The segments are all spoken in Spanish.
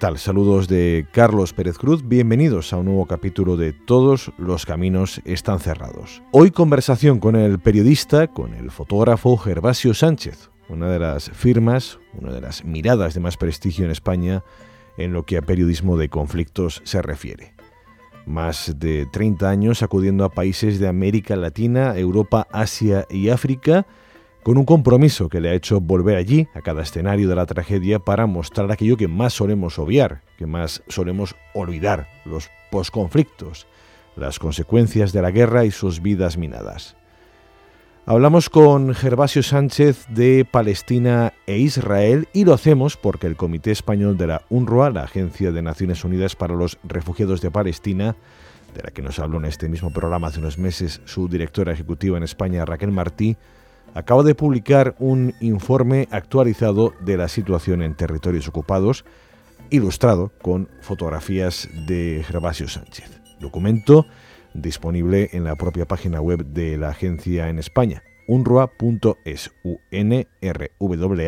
Tal? Saludos de Carlos Pérez Cruz. Bienvenidos a un nuevo capítulo de Todos los caminos están cerrados. Hoy conversación con el periodista, con el fotógrafo Gervasio Sánchez, una de las firmas, una de las miradas de más prestigio en España en lo que a periodismo de conflictos se refiere. Más de 30 años acudiendo a países de América Latina, Europa, Asia y África, con un compromiso que le ha hecho volver allí, a cada escenario de la tragedia, para mostrar aquello que más solemos obviar, que más solemos olvidar, los posconflictos, las consecuencias de la guerra y sus vidas minadas. Hablamos con Gervasio Sánchez de Palestina e Israel y lo hacemos porque el Comité Español de la UNRWA, la Agencia de Naciones Unidas para los Refugiados de Palestina, de la que nos habló en este mismo programa hace unos meses su directora ejecutiva en España, Raquel Martí, acaba de publicar un informe actualizado de la situación en territorios ocupados, ilustrado con fotografías de Gervasio Sánchez. Documento disponible en la propia página web de la agencia en España, unrwa.es, unrwa.es.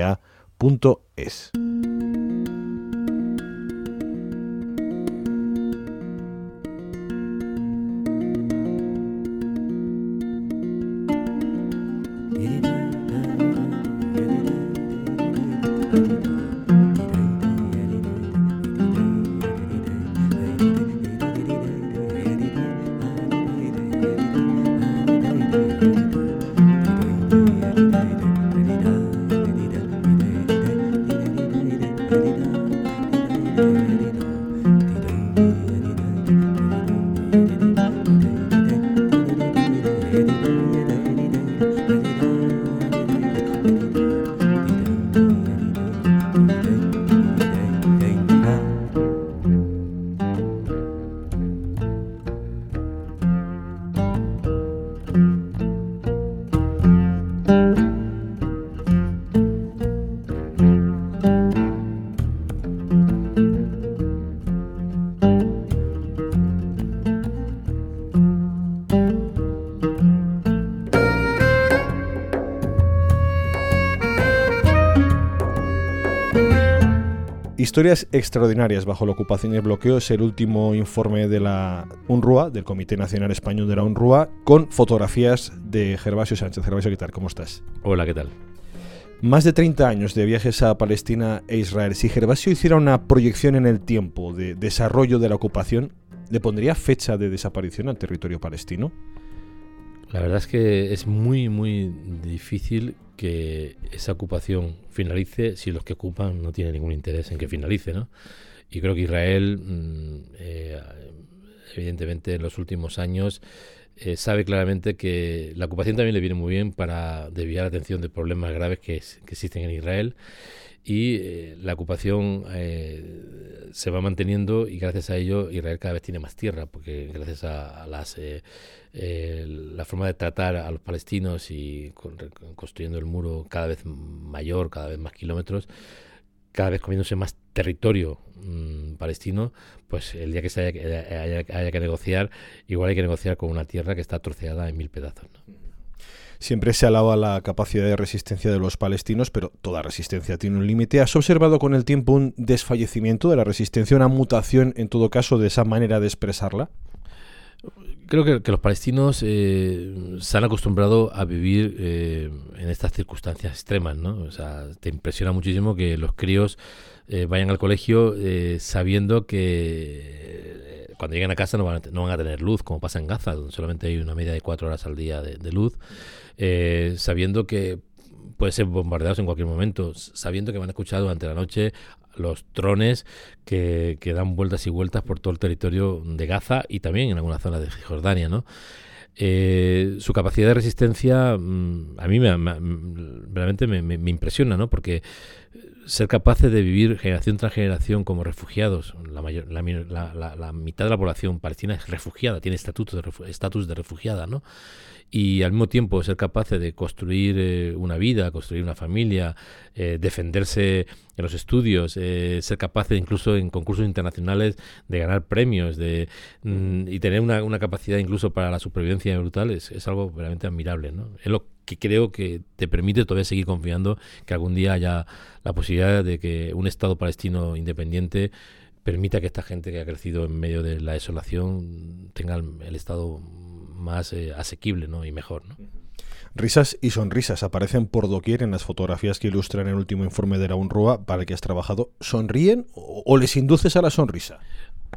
Historias extraordinarias bajo la ocupación y el bloqueo es el último informe de la UNRUA, del Comité Nacional Español de la UNRUA, con fotografías de Gervasio Sánchez. Gervasio, ¿qué tal? ¿Cómo estás? Hola, ¿qué tal? Más de 30 años de viajes a Palestina e Israel. Si Gervasio hiciera una proyección en el tiempo de desarrollo de la ocupación, ¿le pondría fecha de desaparición al territorio palestino? La verdad es que es muy, muy difícil que esa ocupación finalice si los que ocupan no tienen ningún interés en que finalice, ¿no? Y creo que Israel, mm, eh, evidentemente, en los últimos años eh, sabe claramente que la ocupación también le viene muy bien para desviar la atención de problemas graves que, existen en Israel y eh, la ocupación se va manteniendo y gracias a ello Israel cada vez tiene más tierra porque gracias a las la forma de tratar a los palestinos y construyendo el muro cada vez mayor, cada vez más kilómetros, cada vez comiéndose más territorio mm, palestino, pues el día que se haya, que negociar, igual hay que negociar con una tierra que está troceada en mil pedazos. Siempre se alaba la capacidad de resistencia de los palestinos, pero toda resistencia tiene un límite. ¿Has observado con el tiempo un desfallecimiento de la resistencia, una mutación en todo caso de esa manera de expresarla? Creo que, los palestinos eh, se han acostumbrado a vivir eh, en estas circunstancias extremas, ¿no? O sea, te impresiona muchísimo que los críos eh, vayan al colegio sabiendo que cuando lleguen a casa no van, a, no van, a, tener luz, como pasa en Gaza, donde solamente hay una media de cuatro horas al día de, de luz, sabiendo que pueden ser bombardeados en cualquier momento, sabiendo que van a escuchar durante la noche los drones que, que, dan vueltas y vueltas por todo el territorio de Gaza y también en algunas zonas de Jordania, ¿no? eh, su capacidad de resistencia mm, a mí me, realmente me, impresiona, ¿no? Porque ser capaces de vivir generación tras generación como refugiados, la, mayor, la, mitad de la población palestina es refugiada, tiene estatus de, estatus de refugiada, ¿no? y al mismo tiempo ser capaces de construir eh, una vida, construir una familia, eh, defenderse en los estudios, eh, ser capaces incluso en concursos internacionales de ganar premios de, mm, y tener una, una, capacidad incluso para la supervivencia brutal es, es, algo realmente admirable. ¿no? Es lo que creo que te permite todavía seguir confiando que algún día haya la posibilidad de que un Estado palestino independiente permita que esta gente que ha crecido en medio de la desolación tenga el Estado más eh, asequible ¿no? y mejor. ¿no? Risas y sonrisas aparecen por doquier en las fotografías que ilustran el último informe de la UNRWA para el que has trabajado. ¿Sonríen o, les induces a la sonrisa?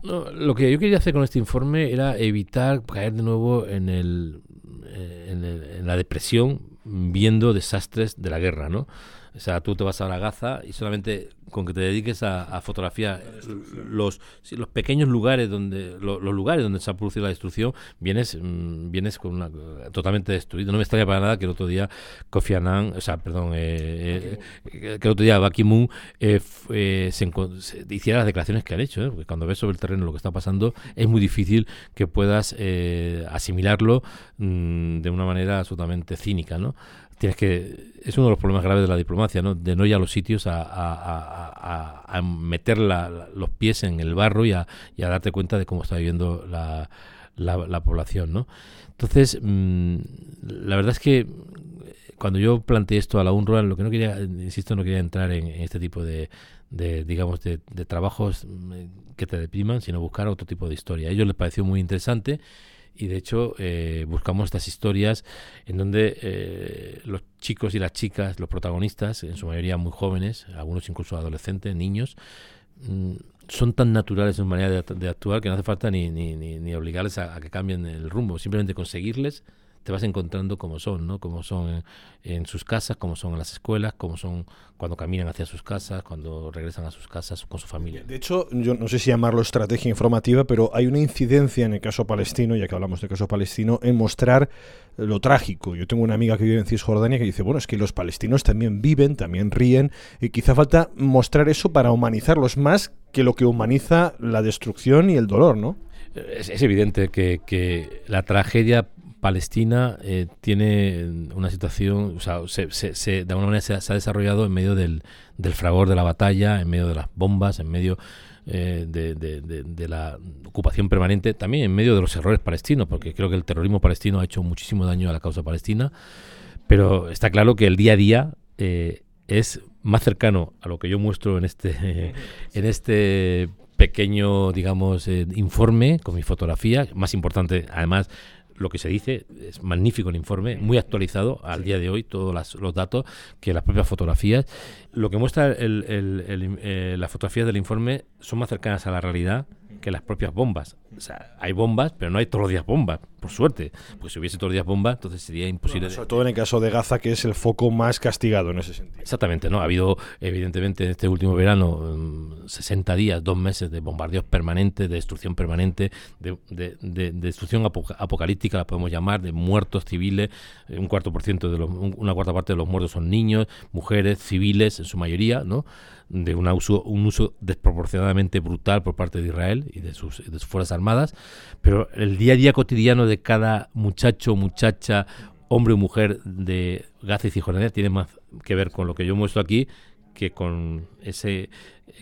lo que yo quería hacer con este informe era evitar caer de nuevo en, el, eh, en la depresión viendo desastres de la guerra, ¿no? O sea, tú te vas a la Gaza y solamente con que te dediques a, fotografiar los, los pequeños lugares donde los, lugares donde se ha producido la destrucción, vienes mm, vienes con una totalmente destruido. No me extraña para nada que el otro día Kofi Annan, o sea, perdón, eh, eh, que el otro día Ban Ki-moon eh, se, hiciera las declaraciones que han hecho, porque cuando ves sobre el terreno lo que está pasando es muy difícil que puedas asimilarlo mm, de una manera absolutamente cínica, ¿no? Tienes que es uno de los problemas graves de la diplomacia, ¿no? de no ir a los sitios a, meter los pies en el barro y a, darte cuenta de cómo está viviendo la, la, población. ¿no? Entonces, mm, la verdad es que cuando yo planteé esto a la UNRWA, lo que no quería, insisto, no quería entrar en, este tipo de, de digamos, de, de, trabajos mm, que te depriman, sino buscar otro tipo de historia. A ellos les pareció muy interesante y de hecho eh, buscamos estas historias en donde eh, los chicos y las chicas, los protagonistas, en su mayoría muy jóvenes, algunos incluso adolescentes, niños, mm, son tan naturales en su manera de, actuar que no hace falta ni, ni, ni, obligarles a, que cambien el rumbo, simplemente conseguirles te vas encontrando como son, ¿no? Como son en, sus casas, como son en las escuelas, como son cuando caminan hacia sus casas, cuando regresan a sus casas con su familia. De hecho, yo no sé si llamarlo estrategia informativa, pero hay una incidencia en el caso palestino, ya que hablamos del caso palestino, en mostrar lo trágico. Yo tengo una amiga que vive en Cisjordania que dice, bueno, es que los palestinos también viven, también ríen, y quizá falta mostrar eso para humanizarlos más que lo que humaniza la destrucción y el dolor, ¿no? Es, evidente que, que la tragedia Palestina eh, tiene una situación, o sea, se, se, de alguna manera se, ha desarrollado en medio del, del, fragor de la batalla, en medio de las bombas, en medio eh, de, la ocupación permanente, también en medio de los errores palestinos, porque creo que el terrorismo palestino ha hecho muchísimo daño a la causa palestina, pero está claro que el día a día eh, es más cercano a lo que yo muestro en este, en este pequeño, digamos, informe con mi fotografía, más importante, además, lo que se dice, es magnífico el informe, muy actualizado al día de hoy, todos los datos, que las propias fotografías. Lo que muestra el, el, eh, las fotografías del informe son más cercanas a la realidad que las propias bombas. O sea, hay bombas, pero no hay todos los días bombas, por suerte. Pues si hubiese todos los días bombas, entonces sería imposible. sobre todo en el caso de Gaza, que es el foco más castigado en ese sentido. Exactamente, ¿no? Ha habido, evidentemente, en este último verano, 60 mm, días, dos meses de bombardeos permanentes, de destrucción permanente, de, de, destrucción apocalíptica, la podemos llamar, de muertos civiles. Eh, un cuarto por ciento de los, una cuarta parte de los muertos son niños, mujeres, civiles, en su mayoría, ¿no? De un uso, un uso desproporcionadamente brutal por parte de Israel y de sus, de sus Fuerzas Armadas, pero el día a día cotidiano de cada muchacho, muchacha, hombre o mujer de Gaza y Cisjordania tiene más que ver con lo que yo muestro aquí que con ese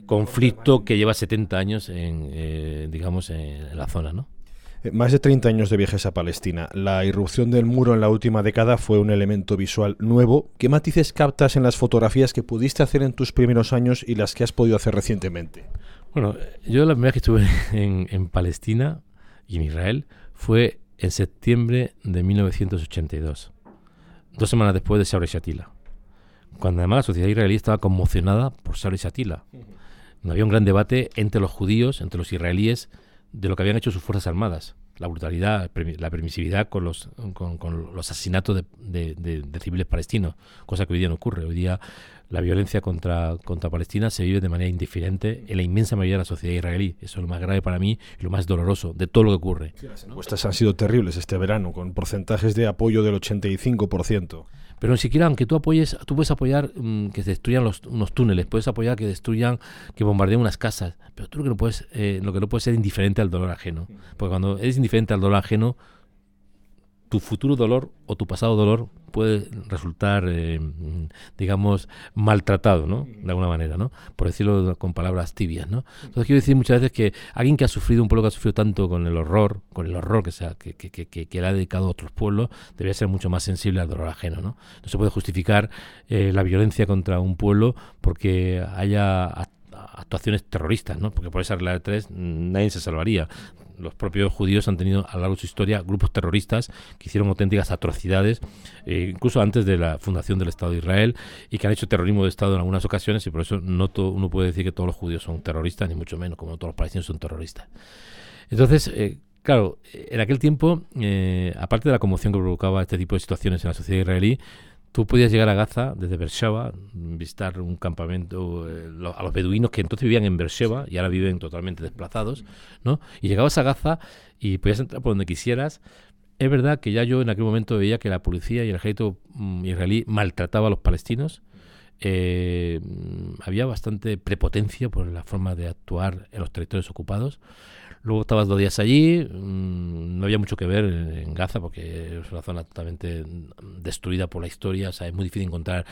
conflicto que lleva 70 años en, eh, digamos, en la zona, ¿no? Eh, más de 30 años de viajes a Palestina. La irrupción del muro en la última década fue un elemento visual nuevo. ¿Qué matices captas en las fotografías que pudiste hacer en tus primeros años y las que has podido hacer recientemente? Bueno, yo la primera vez que estuve en, Palestina y en Israel fue en septiembre de 1982, dos semanas después de Sabra Shatila, cuando además la sociedad israelí estaba conmocionada por Sabra Shatila. Había un gran debate entre los judíos, entre los israelíes, de lo que habían hecho sus Fuerzas Armadas. la brutalidad, la permisividad con los, con, los asesinatos de, civiles palestinos, cosa que hoy día no ocurre. Hoy día la violencia contra, contra Palestina se vive de manera indiferente en la inmensa mayoría de la sociedad israelí. Eso es lo más grave para mí y lo más doloroso de todo lo que ocurre. las encuestas han sido terribles este verano, con porcentajes de apoyo del 85%. Pero ni siquiera, aunque tú apoyes, tú puedes apoyar mm, que se destruyan los, unos túneles, puedes apoyar que destruyan, que bombardeen unas casas, pero tú lo que no puedes, eh, lo que no puedes ser indiferente al dolor ajeno. Porque cuando eres indiferente al dolor ajeno, tu futuro dolor o tu pasado dolor puede resultar, eh, digamos, maltratado, ¿no? De alguna manera, ¿no? Por decirlo con palabras tibias, ¿no? Entonces quiero decir muchas veces que alguien que ha sufrido, un pueblo que ha sufrido tanto con el horror, con el horror que, sea, que, que, que, que le ha dedicado a otros pueblos, debería ser mucho más sensible al dolor ajeno, ¿no? No se puede justificar eh, la violencia contra un pueblo porque haya actuaciones terroristas, ¿no? Porque por esa regla de tres nadie se salvaría los propios judíos han tenido a lo largo de su historia grupos terroristas que hicieron auténticas atrocidades, eh, incluso antes de la fundación del Estado de Israel, y que han hecho terrorismo de Estado en algunas ocasiones, y por eso no uno puede decir que todos los judíos son terroristas, ni mucho menos, como todos los palestinos son terroristas. Entonces, eh, claro, en aquel tiempo, eh, aparte de la conmoción que provocaba este tipo de situaciones en la sociedad israelí, Tú podías llegar a Gaza desde Beersheba, visitar un campamento, eh, a los beduinos que entonces vivían en Beersheba y ahora viven totalmente desplazados, ¿no? Y llegabas a Gaza y podías entrar por donde quisieras. Es verdad que ya yo en aquel momento veía que la policía y el ejército mm, israelí maltrataba a los palestinos. Eh, había bastante prepotencia por la forma de actuar en los territorios ocupados. Luego estabas dos días allí, mm, no había mucho que ver en Gaza porque es una zona totalmente destruida por la historia, o sea, es muy difícil encontrar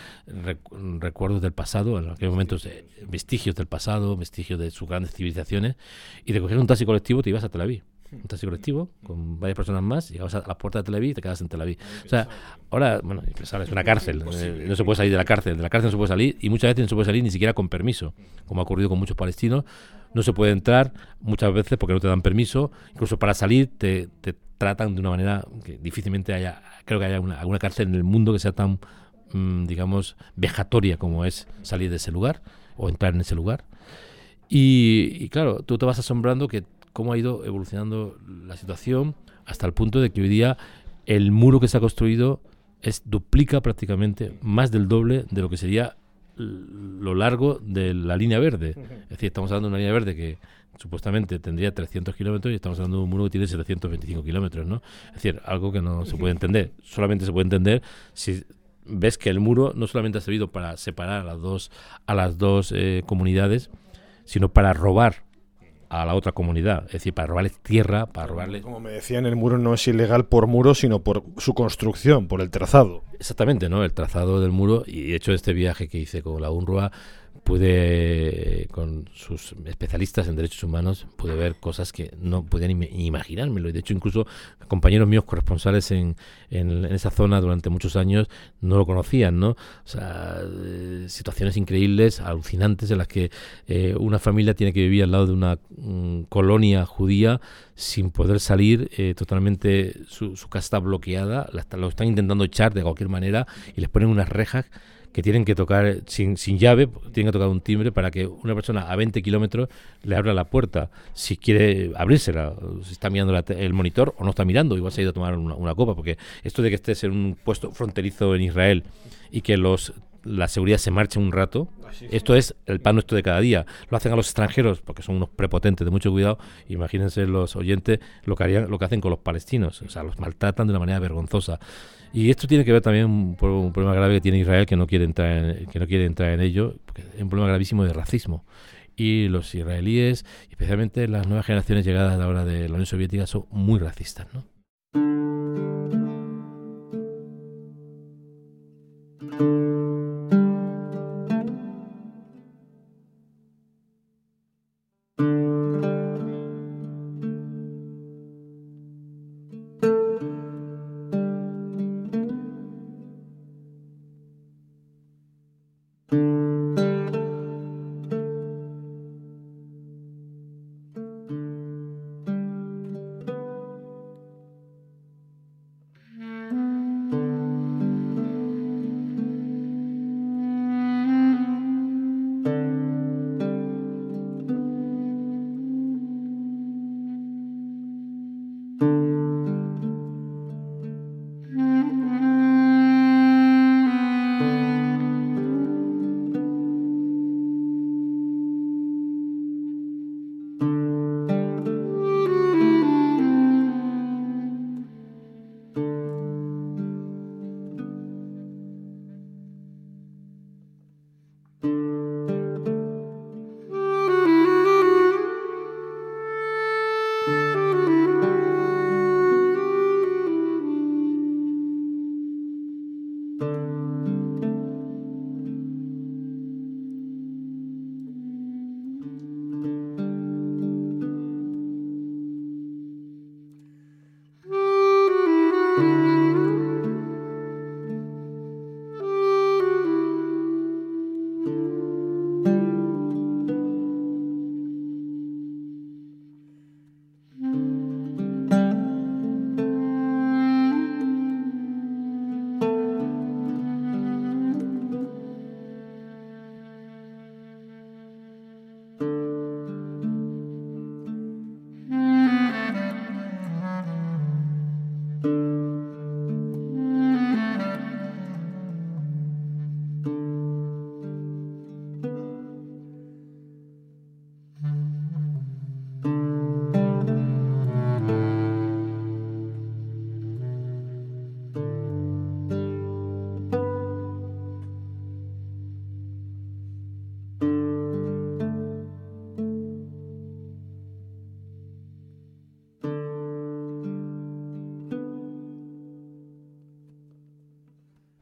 recuerdos del pasado, en aquellos momentos eh, vestigios del pasado, vestigios de sus grandes civilizaciones, y coger un taxi colectivo te ibas a Tel Aviv un taxi colectivo con varias personas más, llegabas a la puerta de Tel Aviv y te quedas en Tel Aviv. O sea, ahora, bueno, es una cárcel, eh, no se puede salir de la cárcel, de la cárcel no se puede salir y muchas veces no se puede salir ni siquiera con permiso, como ha ocurrido con muchos palestinos. No se puede entrar muchas veces porque no te dan permiso, incluso para salir te, tratan de una manera que difícilmente haya, creo que haya alguna cárcel en el mundo que sea tan, mm, digamos, vejatoria como es salir de ese lugar o entrar en ese lugar. Y, y, claro, tú te vas asombrando que cómo ha ido evolucionando la situación hasta el punto de que hoy día el muro que se ha construido es duplica prácticamente más del doble de lo que sería lo largo de la línea verde. Es decir, estamos hablando de una línea verde que supuestamente tendría 300 kilómetros y estamos hablando de un muro que tiene 725 kilómetros, ¿no? Es decir, algo que no se puede entender. Solamente se puede entender si ves que el muro no solamente ha servido para separar a las dos, a las dos eh, comunidades, sino para robar a la otra comunidad, es decir, para robarles tierra, para robarles... Como me decían, el muro no es ilegal por muro, sino por su construcción, por el trazado. Exactamente, ¿no? El trazado del muro, y de hecho este viaje que hice con la UNRWA pude, con sus especialistas en derechos humanos, pude ver cosas que no podían ni imaginármelo. Y de hecho, incluso compañeros míos corresponsales en, en, esa zona durante muchos años no lo conocían, ¿no? O sea, eh, situaciones increíbles, alucinantes, en las que eh, una familia tiene que vivir al lado de una mm, colonia judía sin poder salir, eh, totalmente su, su, casa está bloqueada, lo están intentando echar de cualquier manera y les ponen unas rejas que tienen que tocar sin, sin llave, tienen que tocar un timbre para que una persona a 20 kilómetros le abra la puerta si quiere abrírsela, si está mirando el monitor o no está mirando, igual se ha ido a tomar una, copa, porque esto de que estés en un puesto fronterizo en Israel y que los la seguridad se marche un rato. Esto es el pan nuestro de cada día. Lo hacen a los extranjeros porque son unos prepotentes de mucho cuidado. Imagínense los oyentes lo que harían, lo que hacen con los palestinos. O sea, los maltratan de una manera vergonzosa. Y esto tiene que ver también por un problema grave que tiene Israel que no quiere entrar en, que no quiere entrar en ello, es un problema gravísimo de racismo. Y los israelíes, especialmente las nuevas generaciones llegadas ahora de la Unión Soviética, son muy racistas, ¿no?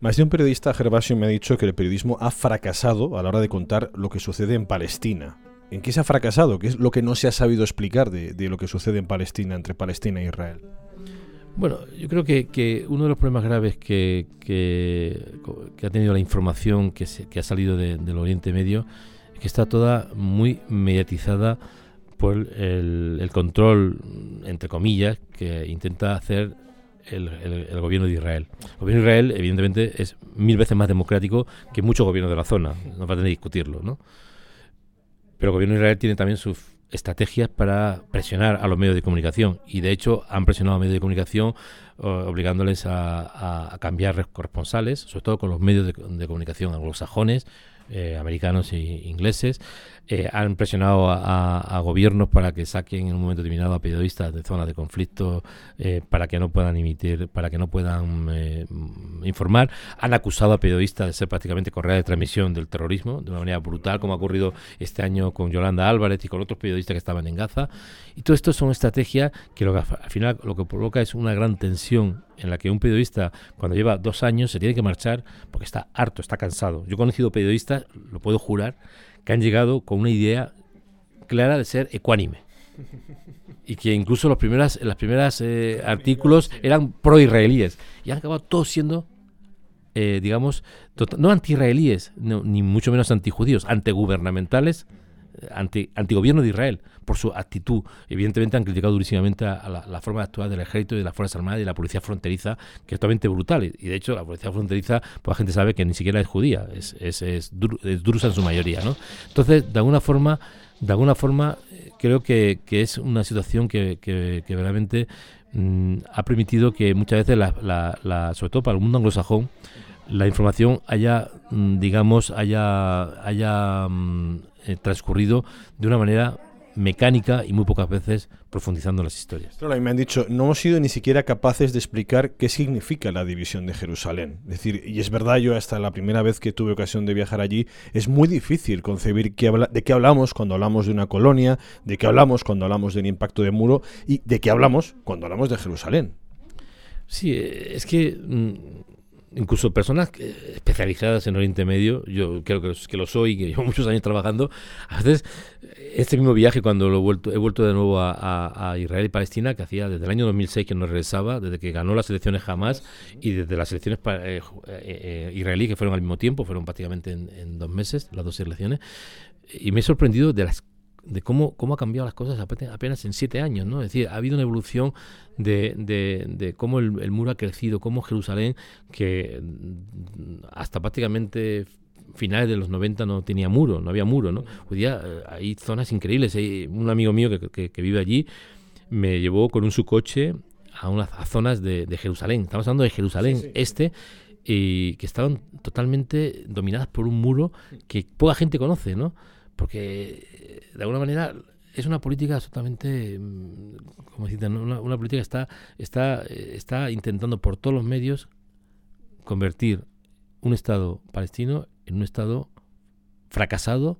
Más de un periodista, Gervasio, me ha dicho que el periodismo ha fracasado a la hora de contar lo que sucede en Palestina. ¿En qué se ha fracasado? ¿Qué es lo que no se ha sabido explicar de, lo que sucede en Palestina, entre Palestina e Israel? Bueno, yo creo que, uno de los problemas graves que, ha tenido la información que, ha salido del Oriente Medio es que está toda muy mediatizada por el, control, entre comillas, que intenta hacer el, gobierno de Israel. El gobierno de Israel, evidentemente, es mil veces más democrático que muchos gobiernos de la zona. No va a tener que discutirlo, ¿no? Pero el gobierno de Israel tiene también sus estrategias para presionar a los medios de comunicación y de hecho han presionado a medios de comunicación obligándoles a, cambiar corresponsales, sobre todo con los medios de, de comunicación anglosajones, eh, americanos e ingleses, eh, han presionado a, gobiernos para que saquen en un momento determinado a periodistas de zonas de conflicto eh, para que no puedan emitir, para que no puedan informar. Han acusado a periodistas de ser prácticamente correa de transmisión del terrorismo de una manera brutal, como ha ocurrido este año con Yolanda Álvarez y con otros periodistas que estaban en Gaza. Y todo esto son estrategias que, lo que al final lo que provoca es una gran tensión en la que un periodista, cuando lleva dos años, se tiene que marchar porque está harto, está cansado. Yo he conocido periodistas, lo puedo jurar, que han llegado con una idea clara de ser ecuánime. Y que incluso los primeras, las primeras eh, artículos eran pro-israelíes. Y han acabado todos siendo, eh, digamos, no anti-israelíes, ni mucho menos anti-judíos, antigubernamentales anti, antigobierno de Israel por su actitud. Evidentemente han criticado durísimamente a, la, forma de actuar del ejército y de las Fuerzas Armadas y de la policía fronteriza, que es totalmente brutal. Y, de hecho, la policía fronteriza, pues la gente sabe que ni siquiera es judía, es, es, es, drusa en su mayoría. ¿no? Entonces, de alguna forma, de alguna forma creo que, que es una situación que, que, que realmente mm, ha permitido que muchas veces, la, la, sobre todo para el mundo anglosajón, la información haya, mm, digamos, haya, haya mm, eh, transcurrido de una manera mecánica y muy pocas veces profundizando en las historias. Claro, me han dicho, no hemos sido ni siquiera capaces de explicar qué significa la división de Jerusalén. Es decir, y es verdad, yo hasta la primera vez que tuve ocasión de viajar allí, es muy difícil concebir qué de qué hablamos cuando hablamos de una colonia, de qué hablamos cuando hablamos del impacto de muro y de qué hablamos cuando hablamos de Jerusalén. Sí, eh, es que mm, incluso personas especializadas en Oriente Medio, yo creo que, que lo soy, que llevo muchos años trabajando, a veces este mismo viaje cuando lo he vuelto, he vuelto de nuevo a, Israel y Palestina, que hacía desde el año 2006 que no regresaba, desde que ganó las elecciones jamás y desde las elecciones eh, eh, eh, israelíes que fueron al mismo tiempo, fueron prácticamente en, en dos meses las dos elecciones, y me he sorprendido de las de cómo, cómo ha cambiado las cosas apenas en siete años, ¿no? Es decir, ha habido una evolución de, de, cómo el, muro ha crecido, cómo Jerusalén, que mm, hasta prácticamente finales de los 90 no tenía muro, no había muro, ¿no? Hoy día eh, hay zonas increíbles. Hay un amigo mío que, que, vive allí me llevó con un su coche a unas zonas de, Jerusalén. Estamos hablando de Jerusalén este y que estaban totalmente dominadas por un muro que poca gente conoce, ¿no? porque de alguna manera es una política absolutamente, mm, como decir, una, una, política que está, está, está intentando por todos los medios convertir un Estado palestino en un Estado fracasado,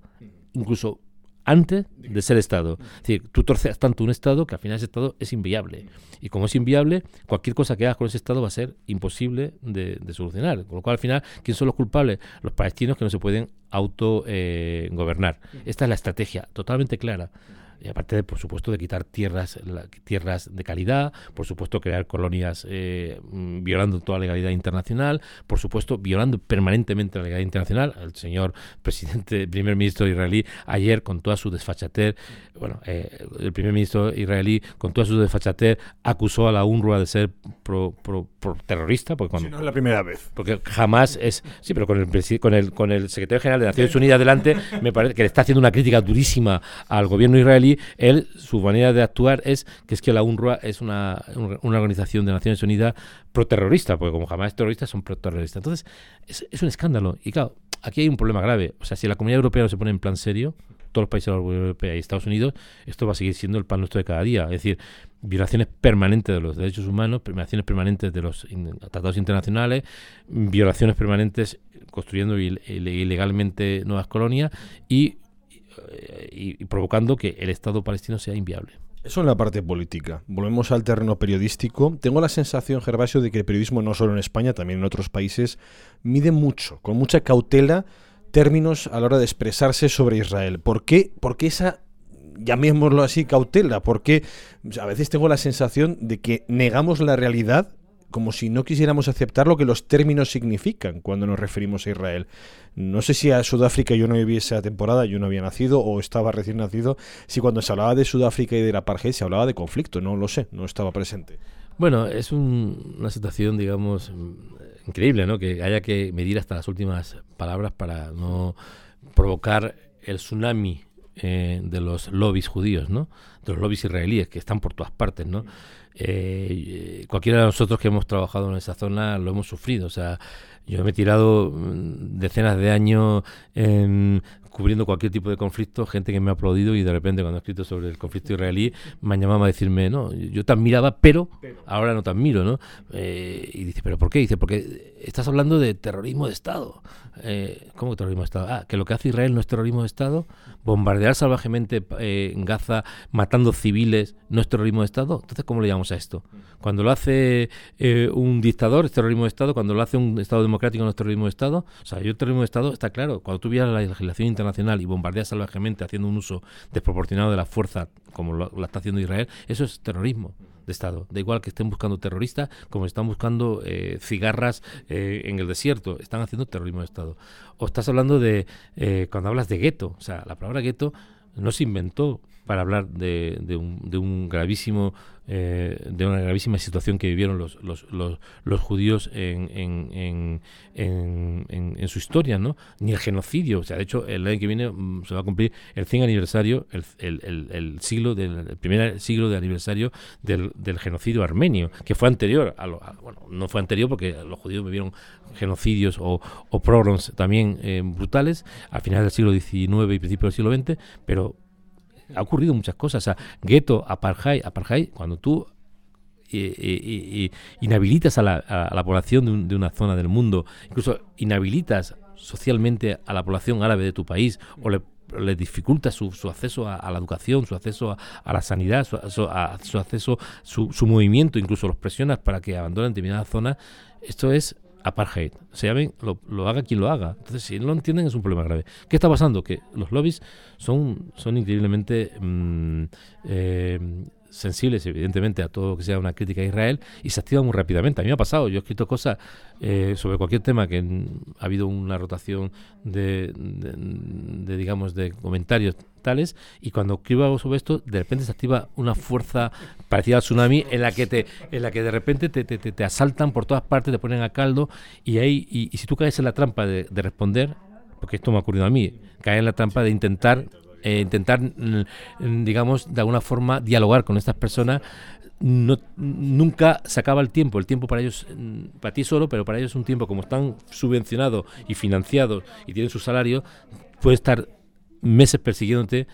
incluso antes de ser Estado. Es decir, tú torceas tanto un Estado que al final ese Estado es inviable. Y como es inviable, cualquier cosa que hagas con ese Estado va a ser imposible de, solucionar. Con lo cual, al final, ¿quién son los culpables? Los palestinos que no se pueden autogobernar. Eh, Esta es la estrategia totalmente clara y aparte, de, por supuesto, de quitar tierras, tierras de calidad, por supuesto, crear colonias eh, mm, violando toda la legalidad internacional, por supuesto, violando permanentemente la legalidad internacional. El señor presidente, primer ministro israelí, ayer, con toda su desfachatez, bueno, eh, el primer ministro israelí, con toda su desfachatez, acusó a la UNRWA de ser pro, terrorista. Porque cuando, no es la primera vez. Porque jamás es. Sí, pero con el, con el, con el secretario general de Naciones Unidas delante, me parece que le está haciendo una crítica durísima al gobierno israelí él, su manera de actuar es que es que la UNRWA es una, una organización de Naciones Unidas proterrorista, porque como jamás terroristas son proterroristas. Entonces, es, un escándalo. Y claro, aquí hay un problema grave. O sea, si la comunidad europea no se pone en plan serio, todos los países de la Unión Europea y Estados Unidos, esto va a seguir siendo el pan nuestro de cada día. Es decir, violaciones permanentes de los derechos humanos, violaciones permanentes de los tratados internacionales, violaciones permanentes construyendo ilegalmente nuevas colonias y y, provocando que el Estado palestino sea inviable. Eso en la parte política. Volvemos al terreno periodístico. Tengo la sensación, Gervasio, de que el periodismo, no solo en España, también en otros países, mide mucho, con mucha cautela, términos a la hora de expresarse sobre Israel. ¿Por qué, ¿Por qué esa, llamémoslo así, cautela? Porque a veces tengo la sensación de que negamos la realidad como si no quisiéramos aceptar lo que los términos significan cuando nos referimos a Israel. No sé si a Sudáfrica yo no viviese esa temporada, yo no había nacido o estaba recién nacido, si cuando se hablaba de Sudáfrica y de la apartheid se hablaba de conflicto, no lo sé, no estaba presente. Bueno, es una situación, digamos, increíble, ¿no? Que haya que medir hasta las últimas palabras para no provocar el tsunami eh, de los lobbies judíos, ¿no? De los lobbies israelíes que están por todas partes, ¿no? Eh, cualquiera de nosotros que hemos trabajado en esa zona lo hemos sufrido. O sea, yo me he tirado mm, decenas de años en cubriendo cualquier tipo de conflicto, gente que me ha aplaudido y de repente cuando he escrito sobre el conflicto israelí me han llamado a decirme, no, yo te admiraba, pero ahora no te admiro, ¿no? Eh, y dice, ¿pero por qué? Dice, porque estás hablando de terrorismo de Estado. Eh, ¿Cómo terrorismo de Estado? Ah, que lo que hace Israel no es terrorismo de Estado, bombardear salvajemente eh, en Gaza, matando civiles, no es terrorismo de Estado. Entonces, ¿cómo le llamamos a esto? Cuando lo hace eh, un dictador es terrorismo de Estado, cuando lo hace un Estado democrático no es terrorismo de Estado. O sea, yo el terrorismo de Estado está claro. Cuando tú vienes la legislación internacional y bombardeas salvajemente haciendo un uso desproporcionado de la fuerza, como lo, está haciendo Israel, eso es terrorismo de Estado. Da igual que estén buscando terroristas como están buscando eh, cigarras eh, en el desierto. Están haciendo terrorismo de Estado. O estás hablando de, cuando hablas de gueto, o sea, la palabra gueto no se inventó para hablar de, un, de un gravísimo eh, de una gravísima situación que vivieron los, los, los, judíos en, en, en, en, su historia, ¿no? Ni el genocidio. O sea, de hecho, el año que viene mm, se va a cumplir el 100 aniversario, el, el, el, siglo del primer siglo de aniversario del, del, genocidio armenio, que fue anterior a, lo, bueno, no fue anterior porque los judíos vivieron genocidios o, o pogroms también eh, brutales a finales del siglo XIX y principios del siglo XX, pero ha ocurrido muchas cosas. O gueto, apartheid, apartheid, cuando tú inhabilitas a la, población de, una zona del mundo, incluso inhabilitas socialmente a la población árabe de tu país o le, le dificultas su, acceso a, la educación, su acceso a, la sanidad, su, su acceso, su, su, movimiento, incluso los presionas para que abandonen determinadas zonas, esto es apartheid. Se llamen, lo, lo, haga quien lo haga. Entonces, si no lo entienden, es un problema grave. ¿Qué está pasando? Que los lobbies son, son increíblemente mm, eh, sensibles, evidentemente, a todo lo que sea una crítica a Israel y se activan muy rápidamente. A mí me ha pasado, yo he escrito cosas eh, sobre cualquier tema que ha habido una rotación de, digamos, de comentarios tales y cuando escribo sobre esto, de repente se activa una fuerza parecida al tsunami en la que te, en la que de repente te, te, te asaltan por todas partes, te ponen a caldo y ahí, y, si tú caes en la trampa de, de responder, porque esto me ha ocurrido a mí, caer en la trampa de intentar eh, intentar, mm, digamos, de alguna forma dialogar con estas personas. No, nunca se acaba el tiempo, el tiempo para ellos, mm, para ti solo, pero para ellos es un tiempo como están subvencionados y financiados y tienen su salario, puede estar meses persiguiéndote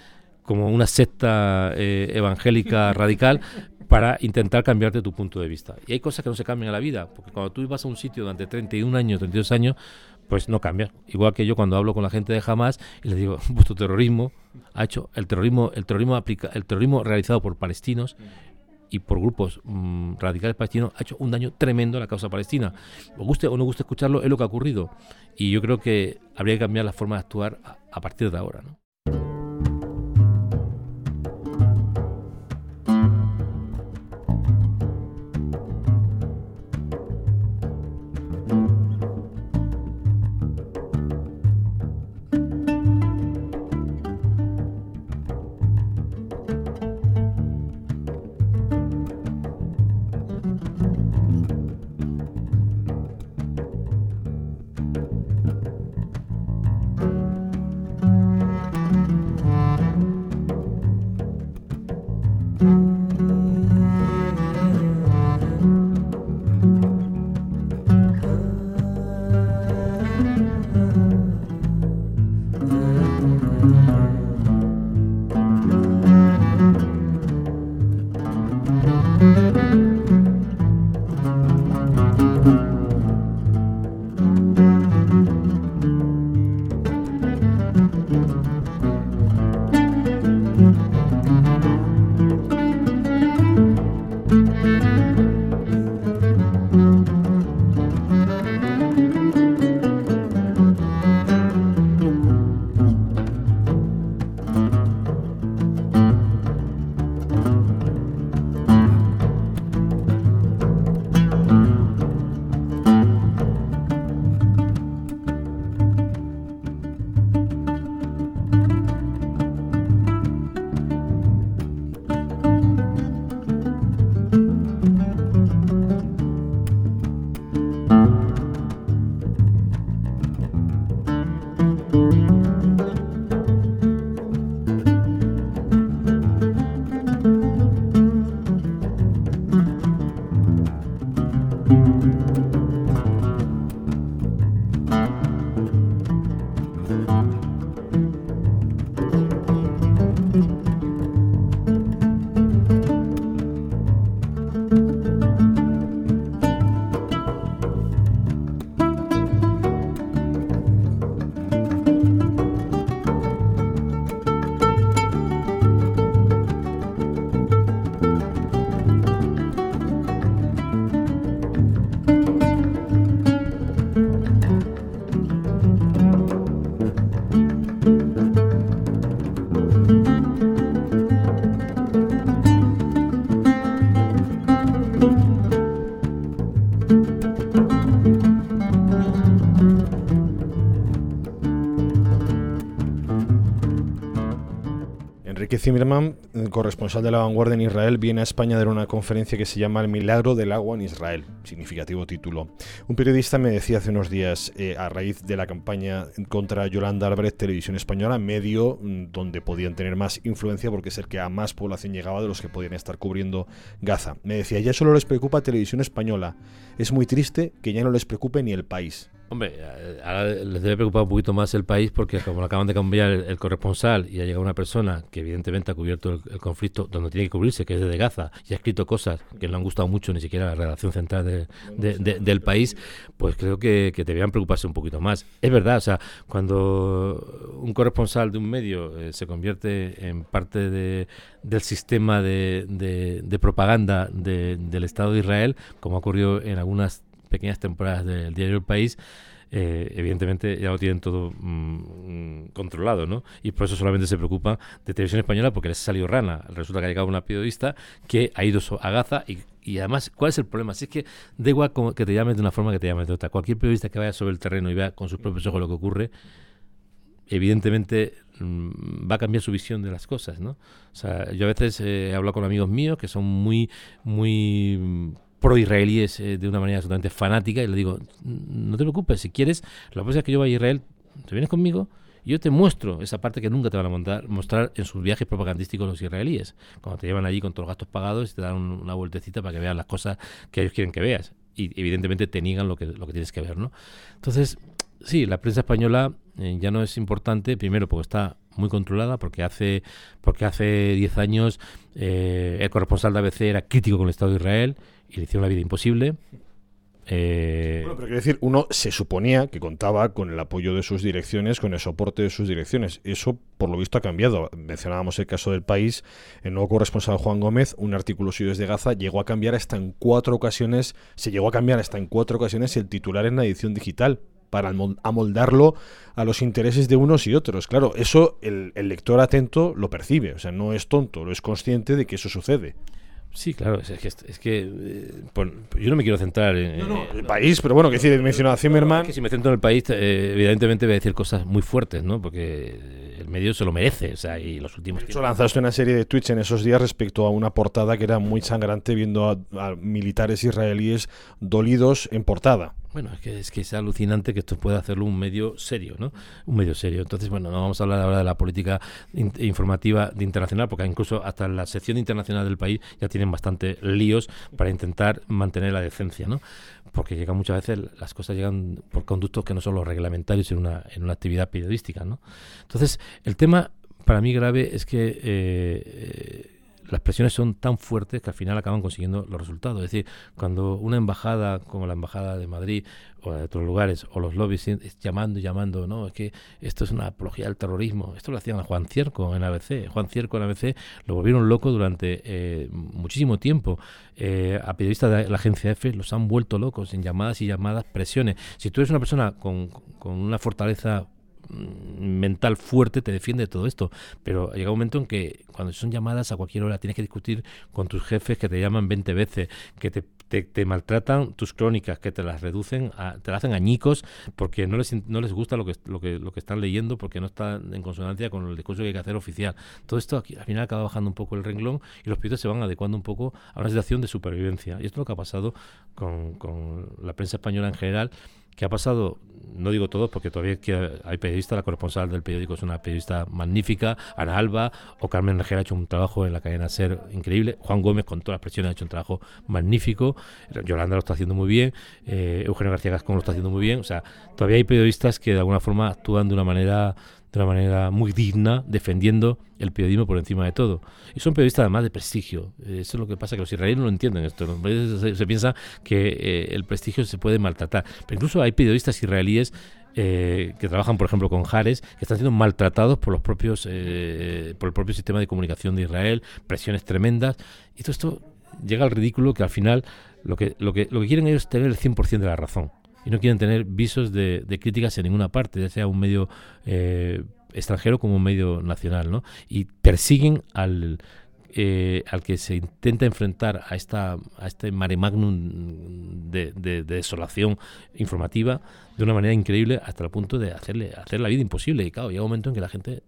como una secta eh, evangélica radical para intentar cambiarte tu punto de vista. Y hay cosas que no se cambian en la vida, porque cuando tú vas a un sitio durante 31 años, 32 años, pues no cambia. Igual que yo cuando hablo con la gente de Hamas y les digo, vuestro terrorismo ha hecho el terrorismo, el terrorismo aplica, el terrorismo realizado por palestinos y por grupos mm, radicales palestinos ha hecho un daño tremendo a la causa palestina. Os guste o no guste escucharlo, es lo que ha ocurrido. Y yo creo que habría que cambiar la forma de actuar a, a partir de ahora. ¿no? Zimmerman, corresponsal de la vanguardia en Israel, viene a España a dar una conferencia que se llama El milagro del agua en Israel, significativo título. Un periodista me decía hace unos días, eh, a raíz de la campaña contra Yolanda Álvarez, Televisión Española, medio mm, donde podían tener más influencia porque es el que a más población llegaba de los que podían estar cubriendo Gaza. Me decía, ya solo les preocupa Televisión Española. Es muy triste que ya no les preocupe ni el país. Hombre, eh, ahora les debe preocupar un poquito más el país porque como acaban de cambiar el, corresponsal y ha llegado una persona que evidentemente ha cubierto el, conflicto donde tiene que cubrirse, que es desde Gaza, y ha escrito cosas que no han gustado mucho ni siquiera la redacción central del país, pues creo que, deberían preocuparse un poquito más. Es verdad, o sea, cuando un corresponsal de un medio eh, se convierte en parte del sistema de, propaganda del Estado de Israel, como ha ocurrido en algunas pequeñas temporadas del diario El País, eh, evidentemente ya lo tienen todo mm, controlado, ¿no? Y por eso solamente se preocupa de televisión española porque les ha salido rana. Resulta que ha llegado una periodista que ha ido a Gaza y, y además, ¿cuál es el problema? Si es que da igual que te llames de una forma que te llames de otra. Cualquier periodista que vaya sobre el terreno y vea con sus propios ojos lo que ocurre, evidentemente mm, va a cambiar su visión de las cosas, ¿no? O sea, yo a veces eh, he hablado con amigos míos que son muy, muy pro-israelíes eh, de una manera absolutamente fanática y le digo, no te preocupes, si quieres, la próxima vez que yo vaya a Israel, te vienes conmigo y yo te muestro esa parte que nunca te van a mostrar en sus viajes propagandísticos los israelíes, cuando te llevan allí con todos los gastos pagados y te dan una vueltecita para que veas las cosas que ellos quieren que veas y evidentemente te niegan lo que, lo que tienes que ver, ¿no? Entonces, sí, la prensa española eh, ya no es importante, primero porque está muy controlada, porque hace porque hace 10 años eh, el corresponsal de ABC era crítico con el Estado de Israel y le hicieron la vida imposible. Eh, bueno, pero quiero decir, uno se suponía que contaba con el apoyo de sus direcciones, con el soporte de sus direcciones. Eso, por lo visto, ha cambiado. Mencionábamos el caso del país. El nuevo corresponsal Juan Gómez, un artículo suyo desde Gaza, llegó a cambiar hasta en cuatro ocasiones, se llegó a cambiar hasta en cuatro ocasiones el titular en la edición digital para amoldarlo a los intereses de unos y otros. Claro, eso el, el lector atento lo percibe, o sea, no es tonto, lo es consciente de que eso sucede. Sí, claro, es que, es que eh, yo no me quiero centrar en, el país, pero bueno, que decir, mencionado a Zimmerman. que si me centro en el país, eh, evidentemente voy a decir cosas muy fuertes, ¿no? Porque el medio se lo merece, o sea, y los últimos. De hecho, lanzaste una serie de tweets en esos días respecto a una portada que era muy sangrante, viendo a militares israelíes dolidos en portada. Bueno, es que, es que es alucinante que esto pueda hacerlo un medio serio, ¿no? Un medio serio. Entonces, bueno, no vamos a hablar ahora de la política informativa de internacional, porque incluso hasta la sección internacional del país ya tienen bastante líos para intentar mantener la decencia, ¿no? Porque llegan muchas veces, las cosas llegan por conductos que no son los reglamentarios en una, en una actividad periodística, ¿no? Entonces, el tema para mí grave es que eh, las presiones son tan fuertes que al final acaban consiguiendo los resultados. Es decir, cuando una embajada como la embajada de Madrid o de otros lugares o los lobbies llamando y llamando, no, es que esto es una apología del terrorismo. Esto lo hacían a Juan Cierco en ABC. Juan Cierco en ABC lo volvieron loco durante eh, muchísimo tiempo. Eh, a periodistas de la agencia F los han vuelto locos en llamadas y llamadas, presiones. Si tú eres una persona con, con una fortaleza mental fuerte te defiende de todo esto. Pero llega un momento en que cuando son llamadas a cualquier hora tienes que discutir con tus jefes que te llaman 20 veces, que te, te, maltratan tus crónicas, que te las reducen, a, te las hacen añicos porque no les, no les gusta lo que, lo, que, lo que están leyendo, porque no está en consonancia con el discurso que hay que hacer oficial. Todo esto aquí, al final acaba bajando un poco el renglón y los periodistas se van adecuando un poco a una situación de supervivencia. Y esto es lo que ha pasado con, con la prensa española en general que ha pasado, no digo todo porque todavía hay periodistas, la corresponsal del periódico es una periodista magnífica, Ana Alba, o Carmen Rejera ha hecho un trabajo en la cadena SER increíble, Juan Gómez con todas las presiones ha hecho un trabajo magnífico, Yolanda lo está haciendo muy bien, eh, Eugenio García Gascón lo está haciendo muy bien, o sea, todavía hay periodistas que de alguna forma actúan de una manera de una manera muy digna, defendiendo el periodismo por encima de todo. Y son periodistas además de prestigio. Eso es lo que pasa, que los israelíes no lo entienden esto. Se, piensa que eh, el prestigio se puede maltratar. Pero incluso hay periodistas israelíes eh, que trabajan, por ejemplo, con Jares, que están siendo maltratados por los propios, eh, por el propio sistema de comunicación de Israel, presiones tremendas. Y todo esto llega al ridículo que al final lo que, lo que, lo que quieren ellos es tener el 100% de la razón y no quieren tener visos de, críticas en ninguna parte, ya sea un medio eh, extranjero como un medio nacional, ¿no? Y persiguen al eh, al que se intenta enfrentar a esta a este mare magnum de, de desolación informativa de una manera increíble hasta el punto de hacerle hacer la vida imposible. Y claro, llega un momento en que la gente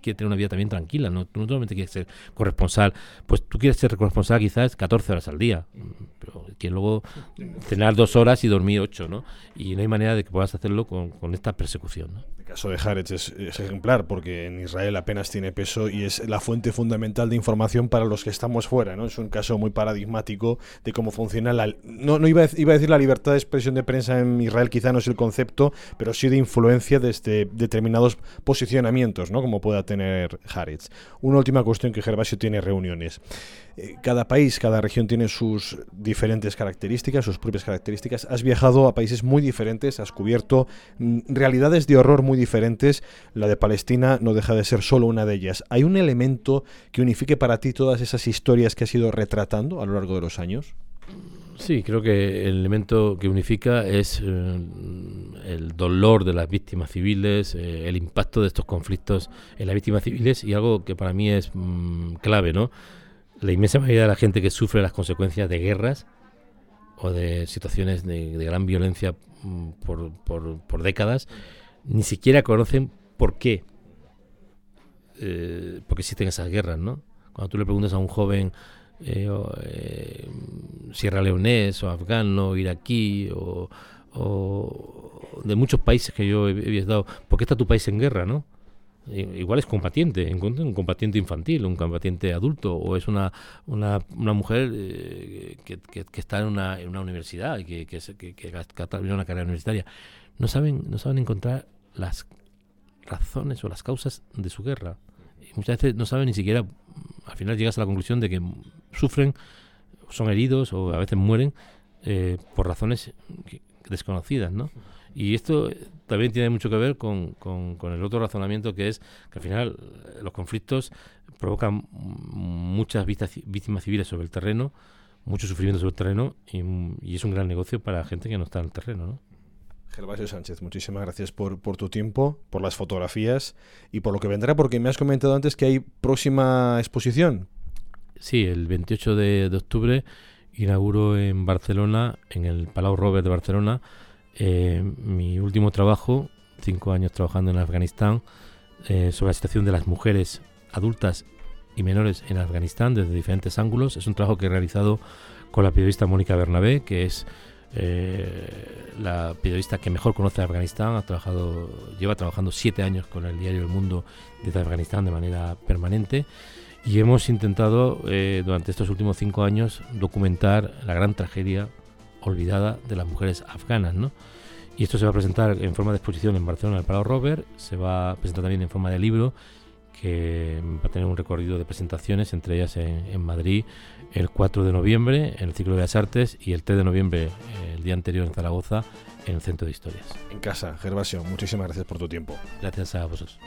quiere tener una vida también tranquila, no, no solamente quieres ser corresponsal, pues tú quieres ser corresponsal quizás 14 horas al día, pero que luego cenar dos horas y dormir ocho, ¿no? Y no hay manera de que puedas hacerlo con, con esta persecución, ¿no? El caso de Haaretz es, ejemplar porque en Israel apenas tiene peso y es la fuente fundamental de información para los que estamos fuera, ¿no? Es un caso muy paradigmático de cómo funciona la... No, no iba, a, iba a decir la libertad de expresión de prensa en Israel, quizá no es el concepto, pero sí de influencia desde determinados posicionamientos, ¿no? Como pueda tener Haaretz. Una última cuestión que Gervasio tiene reuniones. Eh, cada país, cada región tiene sus diferentes características, sus propias características. Has viajado a países muy diferentes, has cubierto mm, realidades de horror muy diferentes. La de Palestina no deja de ser solo una de ellas. ¿Hay un elemento que unifique para ti todas esas historias que has ido retratando a lo largo de los años? Sí, creo que el elemento que unifica es eh, el dolor de las víctimas civiles, eh, el impacto de estos conflictos en las víctimas civiles y algo que para mí es mm, clave, ¿no? La inmensa mayoría de la gente que sufre las consecuencias de guerras o de situaciones de, gran violencia mm, por, por, décadas, ni siquiera conocen por qué, eh, porque existen esas guerras, ¿no? Cuando tú le preguntas a un joven eh, eh, sierra leonés o afgano, iraquí o, de muchos países que yo he, he visitado, ¿por qué está tu país en guerra, no? Igual es combatiente, un combatiente infantil, un combatiente adulto, o es una, una, una mujer eh, que, que, está en una, en una universidad que, que, que ha terminado una carrera universitaria. No saben, no saben encontrar las razones o las causas de su guerra. Y muchas veces no saben ni siquiera, al final llegas a la conclusión de que sufren, son heridos o a veces mueren eh, por razones desconocidas, ¿no? Y esto también tiene mucho que ver con, con, el otro razonamiento que es que al final eh, los conflictos provocan muchas víctimas civiles sobre el terreno, mucho sufrimiento sobre el terreno y, es un gran negocio para gente que no está en el terreno. ¿no? Gervasio Sánchez, muchísimas gracias por, por, tu tiempo, por las fotografías y por lo que vendrá, porque me has comentado antes que hay próxima exposición. Sí, el 28 de, de octubre inauguro en Barcelona, en el Palau Robert de Barcelona, eh, mi último trabajo, cinco años trabajando en Afganistán, eh, sobre la situación de las mujeres adultas y menores en Afganistán desde diferentes ángulos. Es un trabajo que he realizado con la periodista Mónica Bernabé, que es eh, la periodista que mejor conoce Afganistán. Ha trabajado, lleva trabajando siete años con el diario El Mundo desde Afganistán de manera permanente. Y hemos intentado durante estos últimos cinco años documentar la gran tragedia olvidada de las mujeres afganas, ¿no? Y esto se va a presentar en forma de exposición en Barcelona, en el Palau Robert, se va a presentar también en forma de libro, que va a tener un recorrido de presentaciones, entre ellas en, Madrid el 4 de noviembre en el Ciclo de las Artes y el 3 de noviembre, el día anterior en Zaragoza, en el Centro de Historias. En casa, Gervasio, muchísimas gracias por tu tiempo. Gracias a vosotros.